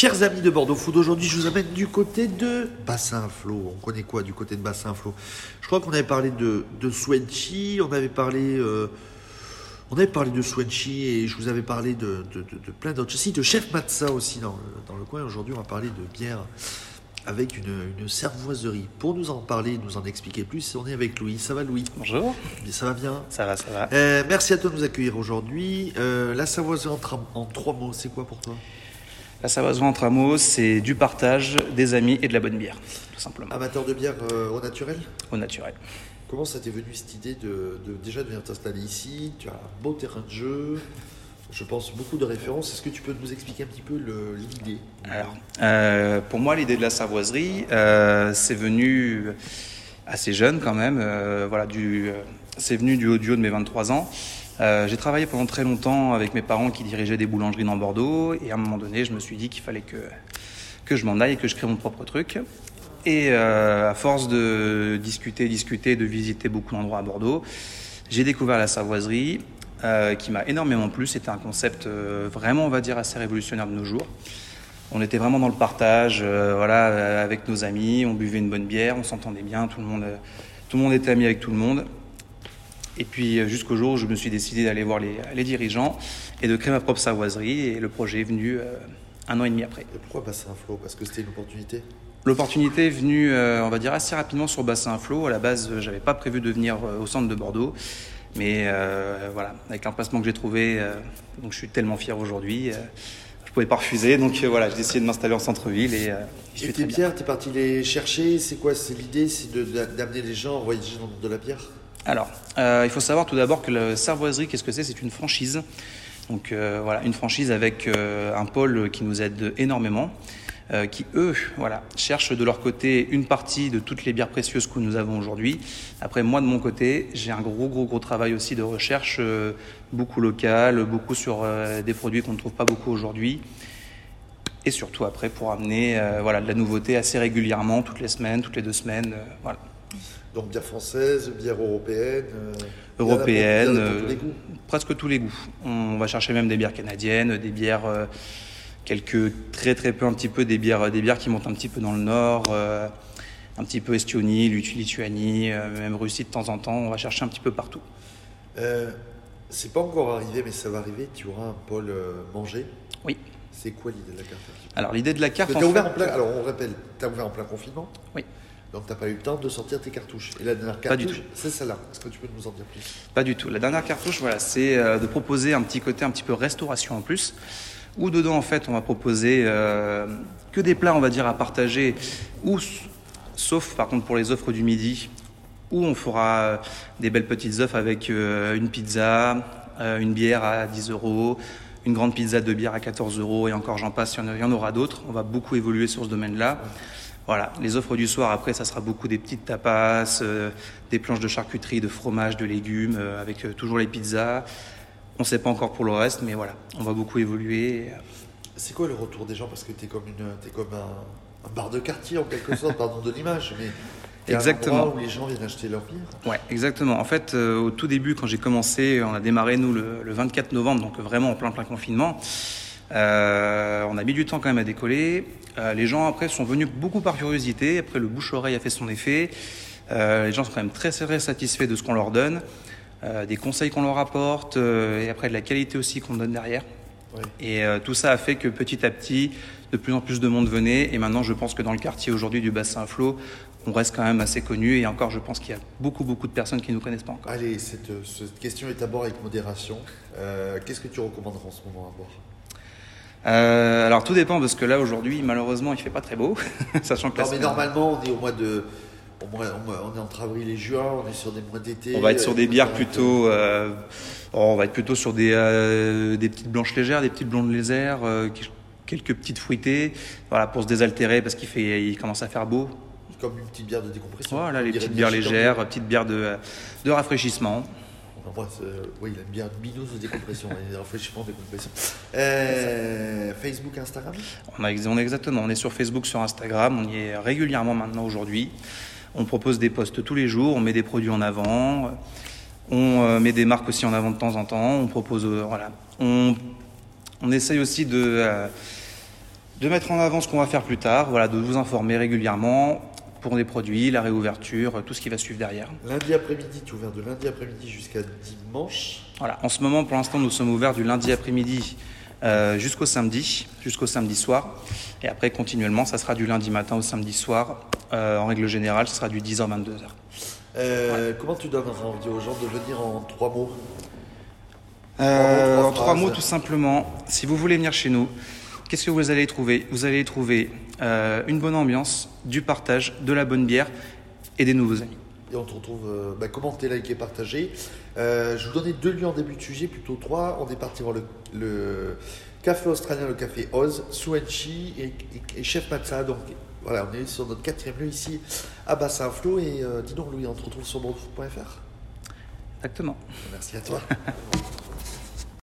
Chers amis de Bordeaux Food, aujourd'hui je vous amène du côté de Bassin Flow. On connaît quoi du côté de Bassin Flow Je crois qu'on avait parlé de, de Swenchi, on avait parlé, euh, on avait parlé de Swenchi et je vous avais parlé de, de, de- de plein d'autres choses. Si, de Chef Matza aussi dans le, dans le coin. Aujourd'hui on va parler de bière avec une, une cervoiserie. Pour nous en parler, nous en expliquer plus, on est avec Louis. Ça va Louis? Bonjour. Ça va bien? Ça va, ça va. Euh, merci à toi de nous accueillir aujourd'hui. Euh, la en, tra- en trois mots, c'est quoi pour toi? La Savoiserie entre amours, c'est du partage, des amis et de la bonne bière, tout simplement, Amateur de bière euh, au naturel? Au naturel. Comment ça t'est venu cette idée de, de déjà de venir t'installer ici? Tu as un beau terrain de jeu, je pense beaucoup de références. Est-ce que tu peux nous expliquer un petit peu l'idée? Alors, euh, pour moi, l'idée de la Savoiserie, euh, c'est venu assez jeune quand même. euh, voilà, du, c'est venu du haut du haut de mes 23 ans. Euh, j'ai travaillé pendant très longtemps avec mes parents qui dirigeaient des boulangeries dans Bordeaux. Et à un moment donné, je me suis dit qu'il fallait que, que je m'en aille et que je crée mon propre truc. Et euh, à force de discuter, discuter, de visiter beaucoup d'endroits à Bordeaux, j'ai découvert la Savoiserie euh, qui m'a énormément plu. C'était un concept vraiment, on va dire, assez révolutionnaire de nos jours. On était vraiment dans le partage, voilà, avec nos amis, on buvait une bonne bière, on s'entendait bien, tout le monde, tout le monde était ami avec tout le monde. Et puis euh, jusqu'au jour où je me suis décidé d'aller voir les, les dirigeants et de créer ma propre savoiserie. Et le projet est venu euh, un an et demi après. Et pourquoi Bassin Flow Parce que c'était une opportunité? L'opportunité est venue, euh, on va dire, assez rapidement sur Bassin Flow. À la base, euh, j'avais pas prévu de venir au centre de Bordeaux. Mais euh, voilà, avec l'emplacement que j'ai trouvé, donc je suis tellement fier aujourd'hui. je pouvais pas refuser, donc voilà, j'ai décidé de m'installer en centre-ville et je Et suis tes très bien. bières, t'es parti les chercher? C'est quoi? C'est l'idée? C'est d'amener les gens à voyager dans le monde de la bière Alors, euh, il faut savoir tout d'abord que la Savoiserie, qu'est-ce que c'est? C'est une franchise. Donc euh, voilà, une franchise avec euh, un pôle qui nous aide énormément, qui eux, voilà, cherchent de leur côté une partie de toutes les bières précieuses que nous avons aujourd'hui. Après, moi de mon côté, j'ai un gros, gros, gros travail aussi de recherche, beaucoup local, beaucoup sur des produits qu'on ne trouve pas beaucoup aujourd'hui. Et surtout après pour amener voilà, de la nouveauté assez régulièrement, toutes les semaines, toutes les deux semaines. voilà. Donc bière française, bière européenne euh, Européenne, pour- tous euh, presque tous les goûts. On va chercher même des bières canadiennes, des bières, euh, quelques très très peu, un petit peu des bières, des bières qui montent un petit peu dans le nord, euh, un petit peu Estonie, Lituanie, euh, même Russie de temps en temps. On va chercher un petit peu partout. Euh, c'est pas encore arrivé, mais ça va arriver. Tu auras un pôle manger. Oui. C'est quoi l'idée de la carte? Alors l'idée de la carte, en ouvert fait- en plein, alors on rappelle, tu as ouvert en plein confinement? Oui. Donc t'as pas eu le temps de sortir tes cartouches. Et la dernière cartouche, c'est celle-là. Est-ce que tu peux nous en dire plus? Pas du tout. La dernière cartouche, voilà, c'est euh, de proposer un petit côté un petit peu restauration en plus. Où dedans, en fait, on va proposer euh, que des plats, on va dire, à partager, ou sauf par contre pour les offres du midi, où on fera euh, des belles petites offres avec euh, une pizza, euh, une bière à 10 euros, une grande pizza de bière à 14 euros, et encore j'en passe, il y en a- il y en aura d'autres. On va beaucoup évoluer sur ce domaine-là. Voilà, les offres du soir, après, ça sera beaucoup des petites tapas, euh, des planches de charcuterie, de fromage, de légumes, euh, avec euh, toujours les pizzas. On ne sait pas encore pour le reste, mais voilà, on va beaucoup évoluer. C'est quoi le retour des gens? Parce que tu es comme, une, t'es comme un, un bar de quartier en quelque sorte, pardon de l'image. Mais un Exactement. endroit où les gens viennent acheter leur bière. Ouais, exactement. En fait, euh, au tout début, quand j'ai commencé, on a démarré, nous, le, le 24 novembre, donc vraiment en plein, plein confinement. Euh, on a mis du temps quand même à décoller. Euh, les gens, après, sont venus beaucoup par curiosité. Après, le bouche-oreille a fait son effet. Euh, les gens sont quand même très, très satisfaits de ce qu'on leur donne, des conseils qu'on leur apporte, et après de la qualité aussi qu'on donne derrière. Et tout ça a fait que petit à petit, de plus en plus de monde venait. Et maintenant, je pense que dans le quartier aujourd'hui du bassin Flot, on reste quand même assez connu. Et encore, je pense qu'il y a beaucoup, beaucoup de personnes qui ne nous connaissent pas encore. Allez, cette, cette question est d'abord avec modération. Euh, Qu'est-ce que tu recommanderas en ce moment à boire Euh, alors tout dépend parce que là aujourd'hui malheureusement il fait pas très beau, sachant que Non, mais normalement, on est au mois de. au mois- on est entre avril et juin, on est sur des mois d'été. on va être sur des euh, bières plutôt, euh, oh, on va être plutôt sur des, euh, des petites blanches légères, des petites blondes légères, quelques petites fruitées, voilà pour se désaltérer parce qu'il fait, il commence à faire beau. Comme une petite bière de décompression. Voilà les petites bières bière légères, petites bières de, de rafraîchissement. On euh, il a une bière mineuse de décompression, décompression. Euh, Facebook, Instagram? On, a, est exactement, on est sur Facebook, sur Instagram, on y est régulièrement maintenant aujourd'hui. On propose des posts tous les jours, on met des produits en avant, on euh, met des marques aussi en avant de temps en temps, on propose, voilà. On, on essaye aussi de, de mettre en avant ce qu'on va faire plus tard, voilà, de vous informer régulièrement pour des produits, la réouverture, tout ce qui va suivre derrière. Lundi après-midi, tu es ouvert de lundi après-midi jusqu'à dimanche. Voilà, en ce moment, pour l'instant, nous sommes ouverts du lundi après-midi euh, jusqu'au samedi, jusqu'au samedi soir. Et après, continuellement, ça sera du lundi matin au samedi soir. Euh, en règle générale, ce sera du 10h, 22h. Euh, Comment tu donneras envie aux gens de venir en trois mots Euh, Trois en trois mots, tout simplement, si vous voulez venir chez nous, qu'est-ce que vous allez trouver? Vous allez trouver euh, une bonne ambiance, du partage, de la bonne bière et des nouveaux amis. Et on te retrouve, euh, bah, commentez, likez, partagez. Euh, je vous donnais deux lieux en début de sujet, plutôt trois. On est parti voir le, le café australien, le café Oz, Suenchi et, et- et Chef Matza. Donc voilà, on est sur notre quatrième lieu ici à Bassin-Flot. Et euh, dis donc Louis, on te retrouve sur bordeaux.fr. Exactement. Merci à toi.